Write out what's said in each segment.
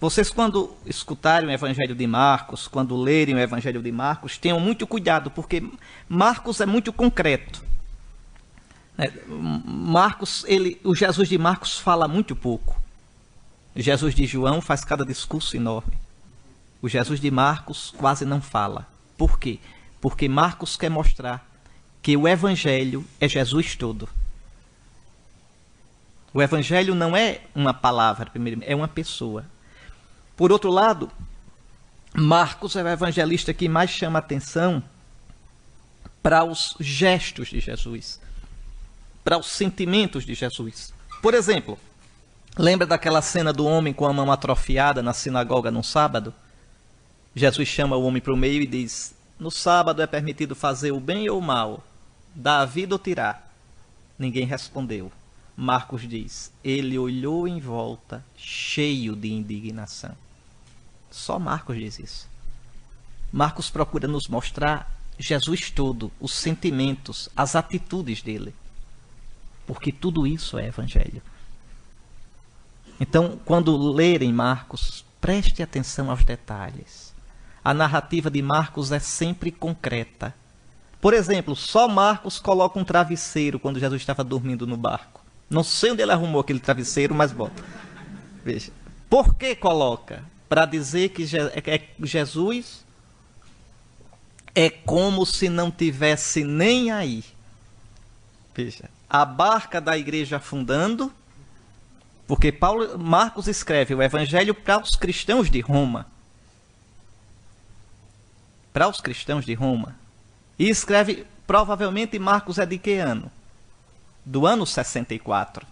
Vocês, quando escutarem o Evangelho de Marcos, quando lerem o Evangelho de Marcos, tenham muito cuidado, porque Marcos é muito concreto. É, Marcos, ele, o Jesus de Marcos fala muito pouco. O Jesus de João faz cada discurso enorme. O Jesus de Marcos quase não fala. Por quê? Porque Marcos quer mostrar que o Evangelho é Jesus todo. O Evangelho não é uma palavra, é uma pessoa. Por outro lado, Marcos é o evangelista que mais chama atenção para os gestos de Jesus, para os sentimentos de Jesus. Por exemplo, lembra daquela cena do homem com a mão atrofiada na sinagoga no sábado? Jesus chama o homem para o meio e diz: No sábado é permitido fazer o bem ou o mal, dar a vida ou tirar. Ninguém respondeu. Marcos diz: Ele olhou em volta, cheio de indignação. Só Marcos diz isso. Marcos procura nos mostrar Jesus todo, os sentimentos, as atitudes dele. Porque tudo isso é evangelho. Então, quando lerem Marcos, preste atenção aos detalhes. A narrativa de Marcos é sempre concreta. Por exemplo, só Marcos coloca um travesseiro quando Jesus estava dormindo no barco. Não sei onde ele arrumou aquele travesseiro, mas bota. Veja. Por que coloca? Para dizer que é, é, Jesus é como se não tivesse nem aí. Veja, a barca da igreja afundando, porque Paulo, Marcos escreve o evangelho para os cristãos de Roma. Para os cristãos de Roma. E escreve, provavelmente Marcos é de que ano? do ano 64.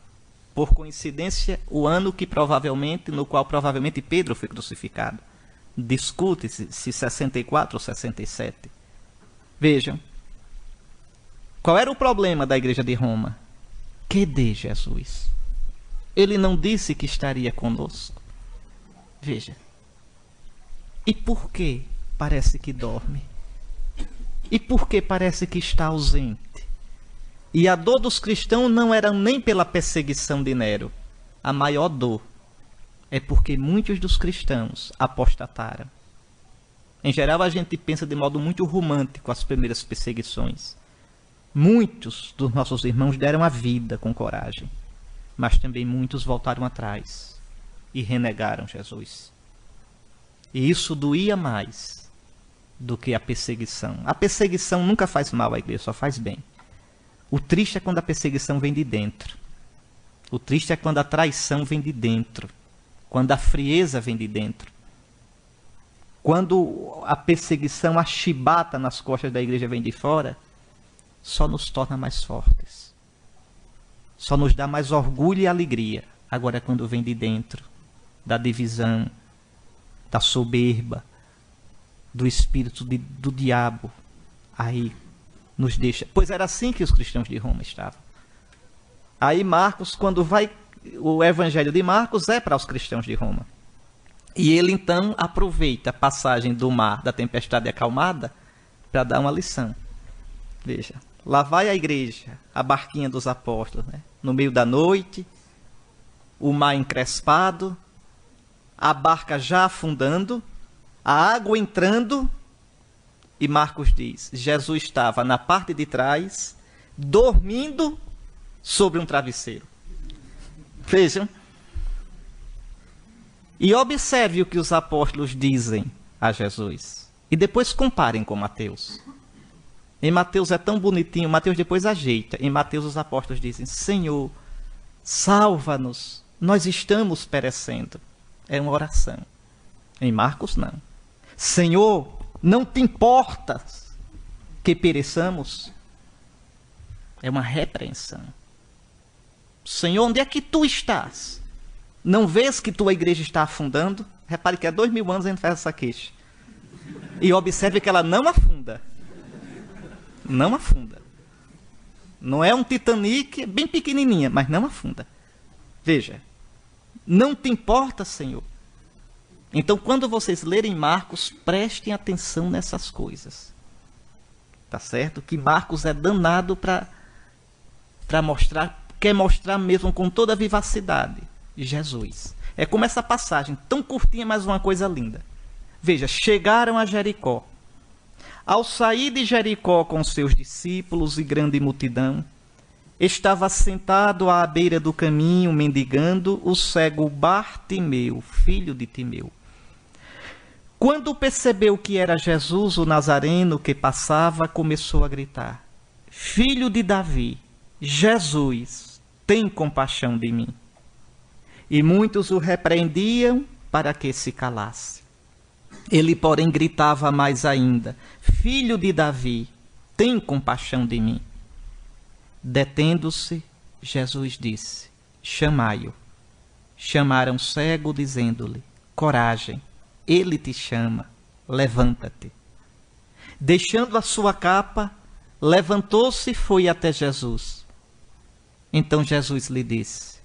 Por coincidência, o ano que provavelmente, no qual provavelmente Pedro foi crucificado. Discute-se se 64 ou 67. Vejam. Qual era o problema da igreja de Roma? Que de Jesus? Ele não disse que estaria conosco. Veja. E por que parece que dorme? E por que parece que está ausente? E a dor dos cristãos não era nem pela perseguição de Nero. A maior dor é porque muitos dos cristãos apostataram. Em geral, a gente pensa de modo muito romântico as primeiras perseguições. Muitos dos nossos irmãos deram a vida com coragem, mas também muitos voltaram atrás e renegaram Jesus. E isso doía mais do que a perseguição. A perseguição nunca faz mal à igreja, só faz bem. O triste é quando a perseguição vem de dentro. O triste é quando a traição vem de dentro. Quando a frieza vem de dentro. Quando a perseguição, a chibata nas costas da igreja vem de fora, só nos torna mais fortes. Só nos dá mais orgulho e alegria. Agora, quando vem de dentro, da divisão, da soberba, do espírito de, do diabo, aí nos deixa. Pois era assim que os cristãos de Roma estavam. Aí Marcos, quando vai. O evangelho de Marcos é para os cristãos de Roma. E ele então aproveita a passagem do mar, da tempestade acalmada, para dar uma lição. Veja, lá vai a igreja, a barquinha dos apóstolos, né? no meio da noite, o mar encrespado, a barca já afundando, a água entrando e Marcos diz: Jesus estava na parte de trás, dormindo sobre um travesseiro. Vejam. E observe o que os apóstolos dizem a Jesus. E depois comparem com Mateus. Em Mateus é tão bonitinho, Mateus depois ajeita. Em Mateus os apóstolos dizem: Senhor, salva-nos, nós estamos perecendo. É uma oração. Em Marcos, não. Senhor, não te importas que pereçamos? É uma repreensão. Senhor, onde é que tu estás? Não vês que tua igreja está afundando? Repare que há dois mil anos a gente faz essa queixa. E observe que ela não afunda. Não afunda. Não é um Titanic, é bem pequenininha, mas não afunda. Veja. Não te importa, Senhor, então, quando vocês lerem Marcos, prestem atenção nessas coisas. Tá certo? Que Marcos é danado para mostrar, quer mostrar mesmo com toda a vivacidade, Jesus. É como essa passagem, tão curtinha, mas uma coisa linda. Veja, chegaram a Jericó. Ao sair de Jericó com seus discípulos e grande multidão, estava sentado à beira do caminho, mendigando, o cego Bartimeu, filho de Timeu. Quando percebeu que era Jesus o Nazareno que passava, começou a gritar: Filho de Davi, Jesus, tem compaixão de mim. E muitos o repreendiam para que se calasse. Ele, porém, gritava mais ainda: Filho de Davi, tem compaixão de mim. Detendo-se, Jesus disse: Chamai-o. Chamaram cego, dizendo-lhe: Coragem, ele te chama, levanta-te. Deixando a sua capa, levantou-se e foi até Jesus. Então Jesus lhe disse: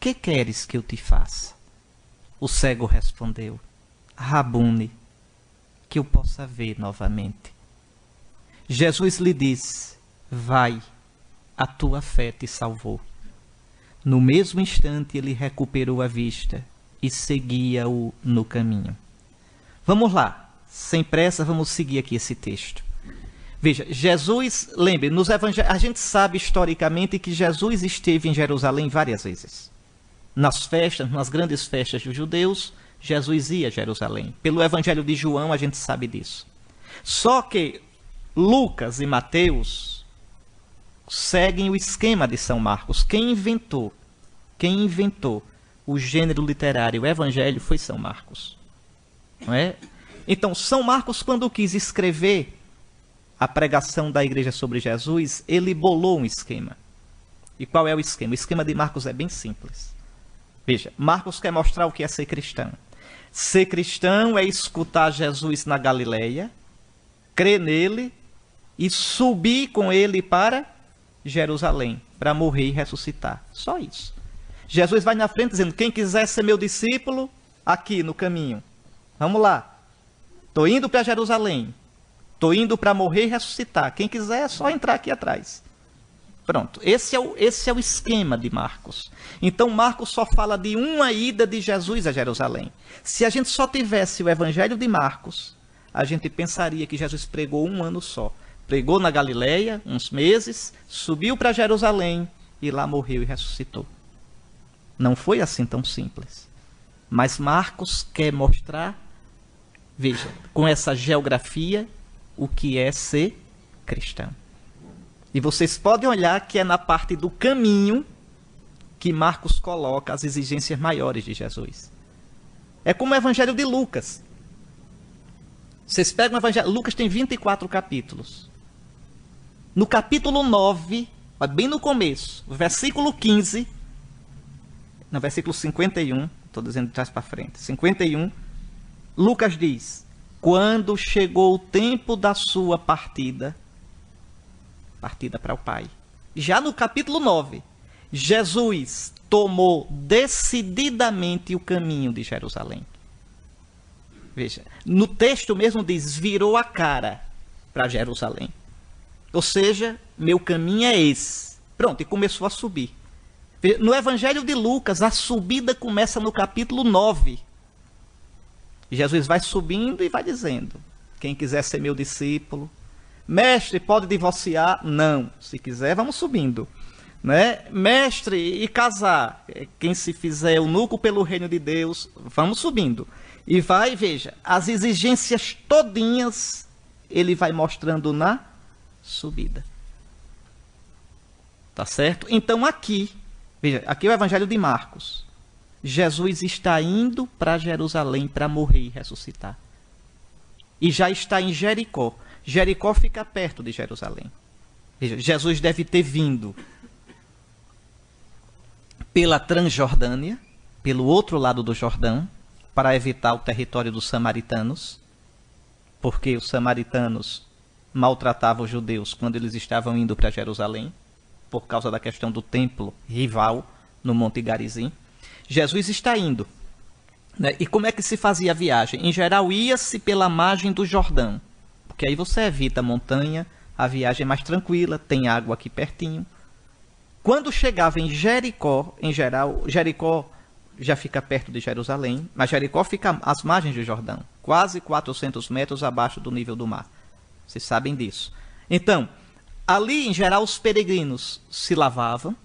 Que queres que eu te faça? O cego respondeu: Rabune, que eu possa ver novamente. Jesus lhe disse: Vai, a tua fé te salvou. No mesmo instante ele recuperou a vista e seguia-o no caminho. Vamos lá, sem pressa, vamos seguir aqui esse texto. Veja, Jesus, lembre, nos evangelhos, a gente sabe historicamente que Jesus esteve em Jerusalém várias vezes. Nas festas, nas grandes festas dos judeus, Jesus ia a Jerusalém. Pelo evangelho de João, a gente sabe disso. Só que Lucas e Mateus seguem o esquema de São Marcos. Quem inventou? Quem inventou o gênero literário o evangelho foi São Marcos. Não é? Então, São Marcos, quando quis escrever a pregação da igreja sobre Jesus, ele bolou um esquema. E qual é o esquema? O esquema de Marcos é bem simples. Veja, Marcos quer mostrar o que é ser cristão. Ser cristão é escutar Jesus na Galileia, crer nele e subir com ele para Jerusalém, para morrer e ressuscitar. Só isso. Jesus vai na frente dizendo: Quem quiser ser meu discípulo, aqui no caminho. Vamos lá. Estou indo para Jerusalém. Estou indo para morrer e ressuscitar. Quem quiser é só entrar aqui atrás. Pronto. Esse é, o, esse é o esquema de Marcos. Então, Marcos só fala de uma ida de Jesus a Jerusalém. Se a gente só tivesse o evangelho de Marcos, a gente pensaria que Jesus pregou um ano só. Pregou na Galileia, uns meses, subiu para Jerusalém e lá morreu e ressuscitou. Não foi assim tão simples. Mas Marcos quer mostrar, veja, com essa geografia, o que é ser cristão. E vocês podem olhar que é na parte do caminho que Marcos coloca as exigências maiores de Jesus. É como o Evangelho de Lucas. Vocês pegam o Evangelho. Lucas tem 24 capítulos. No capítulo 9, bem no começo, versículo 15, no versículo 51, estou dizendo de trás para frente, 51, Lucas diz: Quando chegou o tempo da sua partida, partida para o Pai. Já no capítulo 9, Jesus tomou decididamente o caminho de Jerusalém. Veja, no texto mesmo diz: virou a cara para Jerusalém. Ou seja, meu caminho é esse. Pronto, e começou a subir. No Evangelho de Lucas, a subida começa no capítulo 9. Jesus vai subindo e vai dizendo: Quem quiser ser meu discípulo, mestre, pode divorciar? Não. Se quiser, vamos subindo. Né? Mestre, e casar? Quem se fizer eunuco pelo reino de Deus, vamos subindo. E vai, veja, as exigências todinhas ele vai mostrando na subida. Tá certo? Então aqui Veja, aqui é o Evangelho de Marcos. Jesus está indo para Jerusalém para morrer e ressuscitar. E já está em Jericó. Jericó fica perto de Jerusalém. Veja, Jesus deve ter vindo pela Transjordânia, pelo outro lado do Jordão, para evitar o território dos samaritanos, porque os samaritanos maltratavam os judeus quando eles estavam indo para Jerusalém por causa da questão do templo rival no Monte Garizim. Jesus está indo. Né? E como é que se fazia a viagem? Em geral, ia-se pela margem do Jordão, porque aí você evita a montanha, a viagem é mais tranquila, tem água aqui pertinho. Quando chegava em Jericó, em geral, Jericó já fica perto de Jerusalém, mas Jericó fica às margens do Jordão, quase 400 metros abaixo do nível do mar. Vocês sabem disso. Então, ali em geral os peregrinos se lavavam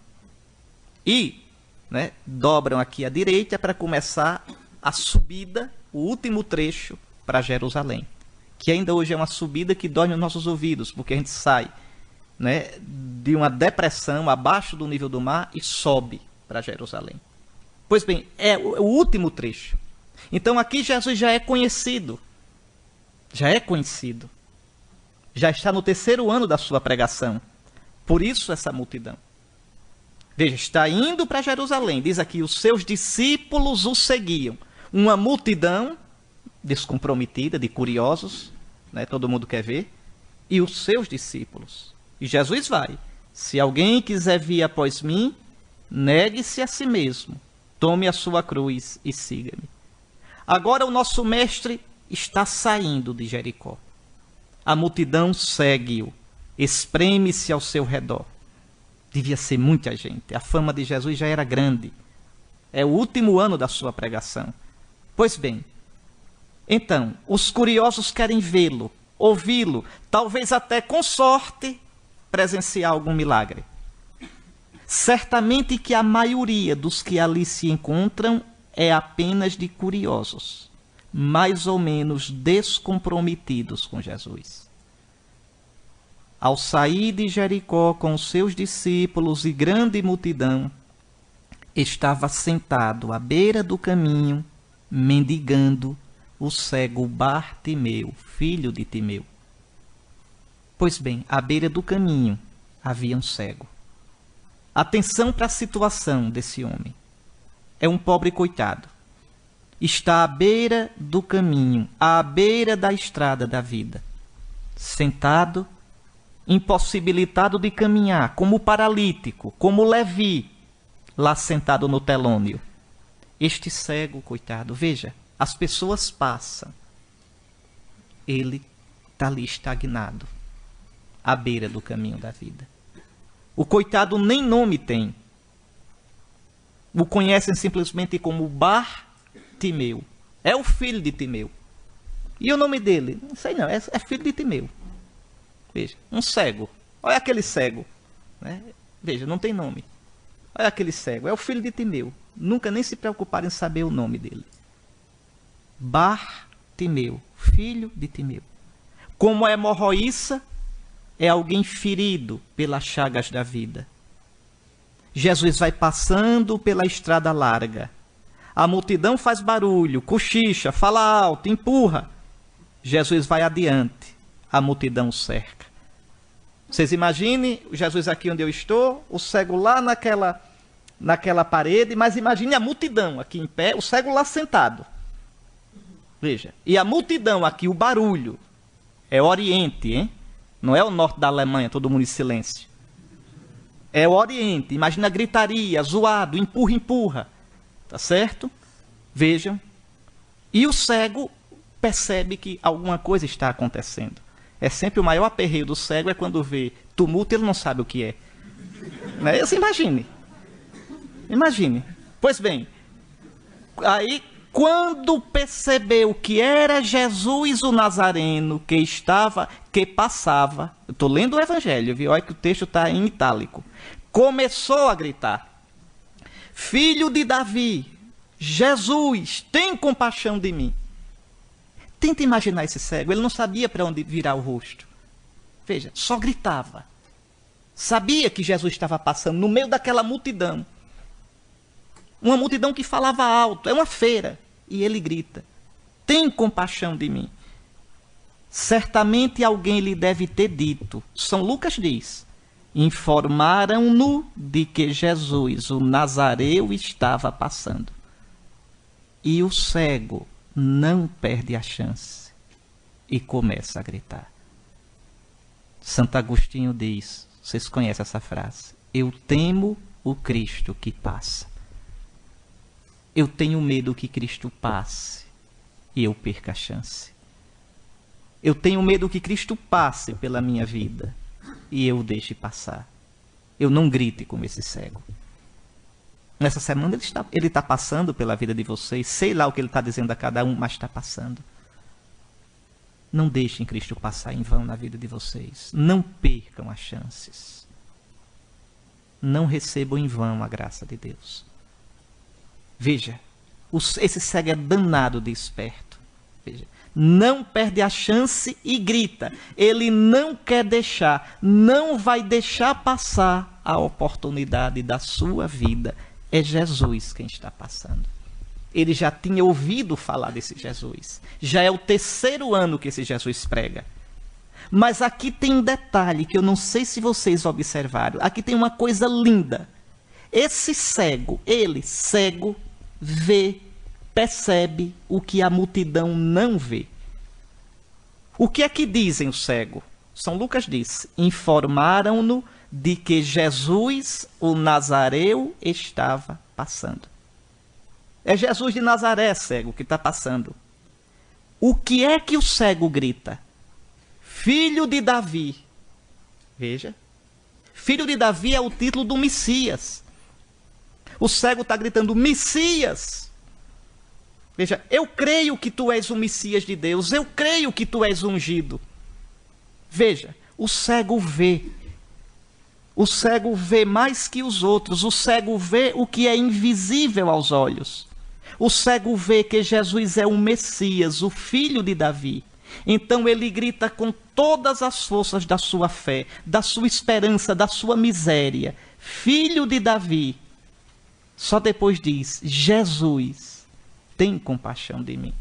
e né, dobram aqui à direita para começar a subida, o último trecho para Jerusalém, que ainda hoje é uma subida que dói nos nossos ouvidos, porque a gente sai né, de uma depressão abaixo do nível do mar e sobe para Jerusalém. Pois bem, é o último trecho. Então aqui Jesus já é conhecido. Já é conhecido. Já está no terceiro ano da sua pregação. Por isso essa multidão. Veja, está indo para Jerusalém. Diz aqui: os seus discípulos o seguiam. Uma multidão descomprometida, de curiosos, né? todo mundo quer ver. E os seus discípulos. E Jesus vai. Se alguém quiser vir após mim, negue-se a si mesmo Tome a sua cruz e siga-me. Agora o nosso mestre está saindo de Jericó. A multidão segue-o, espreme-se ao seu redor. Devia ser muita gente. A fama de Jesus já era grande. É o último ano da sua pregação. Pois bem, então, os curiosos querem vê-lo, ouvi-lo, talvez até com sorte presenciar algum milagre. Certamente que a maioria dos que ali se encontram é apenas de curiosos, mais ou menos descomprometidos com Jesus. Ao sair de Jericó com seus discípulos e grande multidão, estava sentado à beira do caminho, mendigando o cego Bartimeu, filho de Timeu. Pois bem, à beira do caminho havia um cego. Atenção para a situação desse homem. É um pobre coitado. Está à beira do caminho, à beira da estrada da vida. Sentado, impossibilitado de caminhar, como paralítico, como Levi, lá sentado no telônio. Este cego, coitado, veja, as pessoas passam. Ele está ali estagnado, à beira do caminho da vida. O coitado nem nome tem. O conhecem simplesmente como Bar Timeu. É o filho de Timeu. E o nome dele? Não sei não, é, é filho de Timeu. Veja, um cego. Olha aquele cego. Né? Veja, não tem nome. Olha aquele cego, é o filho de Timeu. Nunca nem se preocuparam em saber o nome dele. Bar Timeu, filho de Timeu. Como é hemorroíça, é alguém ferido pelas chagas da vida. Jesus vai passando pela estrada larga. A multidão faz barulho, cochicha, fala alto, empurra. Jesus vai adiante. A multidão cerca. Vocês imaginem Jesus aqui onde eu estou, o cego lá naquela, naquela parede, mas imagine a multidão aqui em pé, o cego lá sentado. Veja. E a multidão aqui, o barulho. É Oriente, hein? Não é o norte da Alemanha, todo mundo em silêncio. É o Oriente. Imagina a gritaria, zoado, empurra, empurra. Tá certo? Vejam. E o cego percebe que alguma coisa está acontecendo. É sempre o maior aperreio do cego é quando vê tumulto ele não sabe o que é. Né? Você imagine. Imagine. Pois bem, aí quando percebeu que era Jesus o Nazareno que estava, que passava, eu estou lendo o Evangelho, viu? Olha que o texto está em itálico. Começou a gritar: Filho de Davi, Jesus, tem compaixão de mim. Tenta imaginar esse cego, ele não sabia para onde virar o rosto. Veja, só gritava. Sabia que Jesus estava passando no meio daquela multidão. Uma multidão que falava alto, é uma feira. E ele grita: Tem compaixão de mim. Certamente alguém lhe deve ter dito. São Lucas diz: Informaram-no de que Jesus, o Nazareu, estava passando. E o cego não perde a chance e começa a gritar. Santo Agostinho diz: vocês conhecem essa frase? Eu temo o Cristo que passa. Eu tenho medo que Cristo passe e eu perca a chance. Eu tenho medo que Cristo passe pela minha vida e eu deixe passar. Eu não grite como esse cego. Nessa semana ele está, ele está passando pela vida de vocês. Sei lá o que ele está dizendo a cada um, mas está passando. Não deixem Cristo passar em vão na vida de vocês. Não percam as chances. Não recebam em vão a graça de Deus. Veja, esse cego é danado de esperto. Veja, não perde a chance e grita. Ele não quer deixar, não vai deixar passar a oportunidade da sua vida é Jesus quem está passando. Ele já tinha ouvido falar desse Jesus. Já é o terceiro ano que esse Jesus prega. Mas aqui tem um detalhe que eu não sei se vocês observaram. Aqui tem uma coisa linda. Esse cego, ele, cego, vê, percebe o que a multidão não vê. O que é que dizem o cego? São Lucas disse: informaram-no de que Jesus, o Nazareu, estava passando. É Jesus de Nazaré, cego, que está passando. O que é que o cego grita? Filho de Davi. Veja. Filho de Davi é o título do Messias. O cego está gritando: Messias. Veja, eu creio que tu és o Messias de Deus, eu creio que tu és ungido. Veja, o cego vê o cego vê mais que os outros, o cego vê o que é invisível aos olhos. O cego vê que Jesus é o Messias, o filho de Davi. Então ele grita com todas as forças da sua fé, da sua esperança, da sua miséria: Filho de Davi. Só depois diz: Jesus, tem compaixão de mim.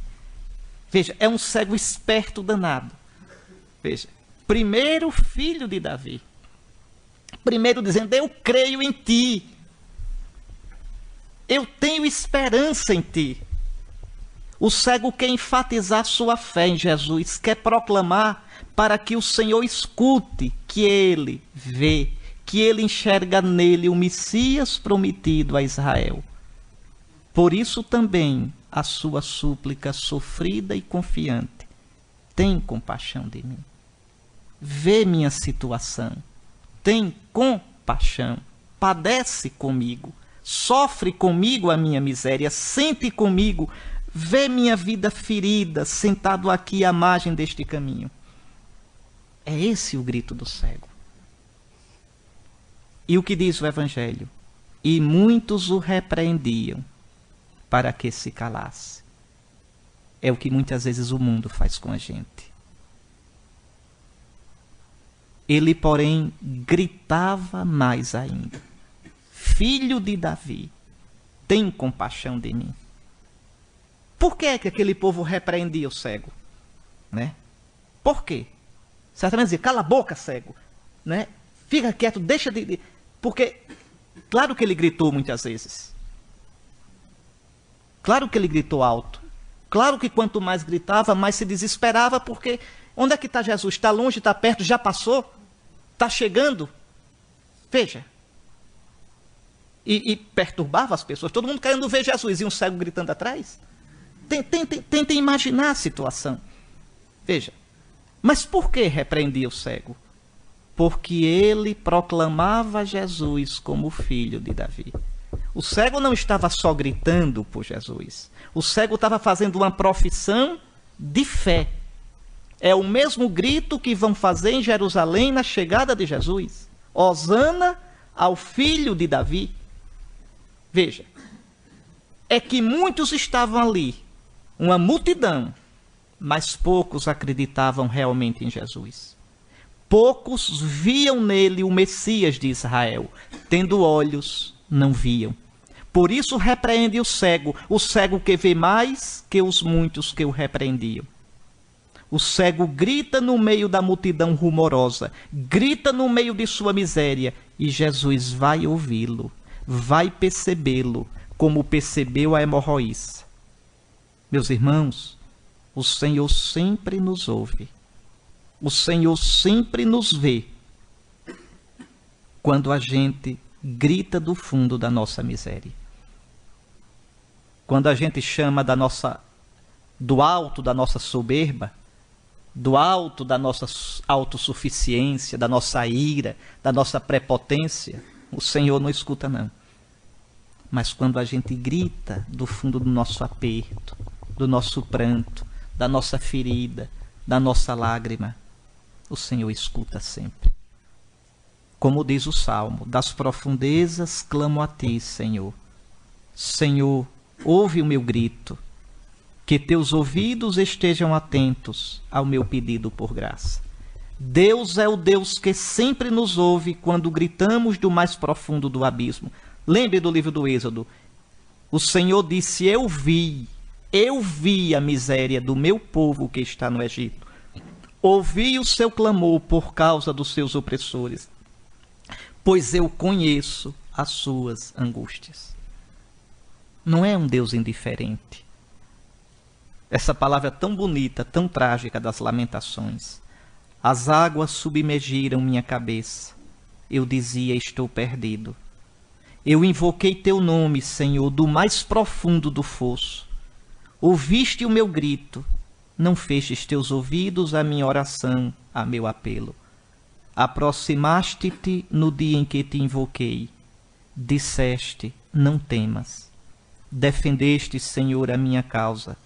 Veja, é um cego esperto danado. Veja, primeiro filho de Davi. Primeiro dizendo: Eu creio em ti. Eu tenho esperança em ti. O cego quer enfatizar sua fé em Jesus, quer proclamar para que o Senhor escute que ele vê, que ele enxerga nele o Messias prometido a Israel. Por isso também a sua súplica sofrida e confiante: tem compaixão de mim. Vê minha situação tem compaixão, padece comigo, sofre comigo a minha miséria, sente comigo, vê minha vida ferida, sentado aqui à margem deste caminho. É esse o grito do cego. E o que diz o Evangelho? E muitos o repreendiam para que se calasse. É o que muitas vezes o mundo faz com a gente. Ele, porém, gritava mais ainda: Filho de Davi, tem compaixão de mim. Por que, é que aquele povo repreendia o cego? Né? Por quê? Certamente dizia: cala a boca, cego. Né? Fica quieto, deixa de. Porque, claro que ele gritou muitas vezes. Claro que ele gritou alto. Claro que quanto mais gritava, mais se desesperava, porque onde é que está Jesus? Está longe, está perto, já passou? está chegando. Veja. E, e, perturbava as pessoas. Todo mundo querendo ver Jesus e um cego gritando atrás. Tentem, tentem imaginar a situação. Veja. Mas por que repreendia o cego? Porque ele proclamava Jesus como filho de Davi. O cego não estava só gritando por Jesus. O cego estava fazendo uma profissão de fé é o mesmo grito que vão fazer em Jerusalém na chegada de Jesus. Osana ao filho de Davi. Veja, é que muitos estavam ali, uma multidão, mas poucos acreditavam realmente em Jesus. Poucos viam nele o Messias de Israel, tendo olhos, não viam. Por isso repreende o cego, o cego que vê mais que os muitos que o repreendiam. O cego grita no meio da multidão rumorosa, grita no meio de sua miséria, e Jesus vai ouvi-lo, vai percebê-lo, como percebeu a hemorroíça. Meus irmãos, o Senhor sempre nos ouve. O Senhor sempre nos vê quando a gente grita do fundo da nossa miséria. Quando a gente chama da nossa do alto da nossa soberba, do alto da nossa autossuficiência, da nossa ira, da nossa prepotência, o Senhor não escuta, não. Mas quando a gente grita do fundo do nosso aperto, do nosso pranto, da nossa ferida, da nossa lágrima, o Senhor escuta sempre. Como diz o salmo, das profundezas clamo a ti, Senhor. Senhor, ouve o meu grito, que teus ouvidos estejam atentos ao meu pedido por graça. Deus é o Deus que sempre nos ouve quando gritamos do mais profundo do abismo. Lembre do livro do Êxodo. O Senhor disse: Eu vi, eu vi a miséria do meu povo que está no Egito. Ouvi o seu clamor por causa dos seus opressores, pois eu conheço as suas angústias. Não é um Deus indiferente. Essa palavra tão bonita, tão trágica das lamentações. As águas submergiram minha cabeça. Eu dizia: Estou perdido. Eu invoquei teu nome, Senhor, do mais profundo do fosso. Ouviste o meu grito, não fechas teus ouvidos à minha oração, a meu apelo. Aproximaste-te no dia em que te invoquei. Disseste: Não temas. Defendeste, Senhor, a minha causa.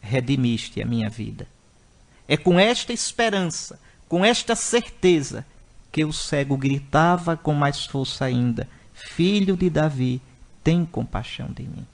Redimiste a minha vida. É com esta esperança, com esta certeza, que o cego gritava com mais força ainda: Filho de Davi, tem compaixão de mim.